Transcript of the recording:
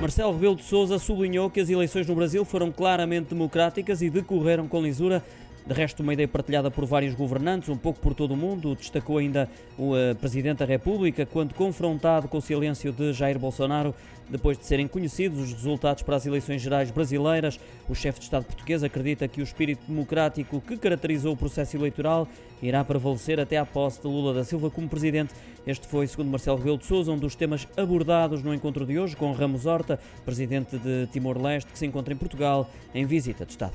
Marcelo Rebelo de Sousa sublinhou que as eleições no Brasil foram claramente democráticas e decorreram com lisura de resto, uma ideia partilhada por vários governantes, um pouco por todo o mundo, destacou ainda o uh, Presidente da República, quando confrontado com o silêncio de Jair Bolsonaro, depois de serem conhecidos os resultados para as eleições gerais brasileiras. O chefe de Estado português acredita que o espírito democrático que caracterizou o processo eleitoral irá prevalecer até à posse de Lula da Silva como Presidente. Este foi, segundo Marcelo Rebelo de Sousa, um dos temas abordados no encontro de hoje com Ramos Horta, Presidente de Timor-Leste, que se encontra em Portugal em visita de Estado.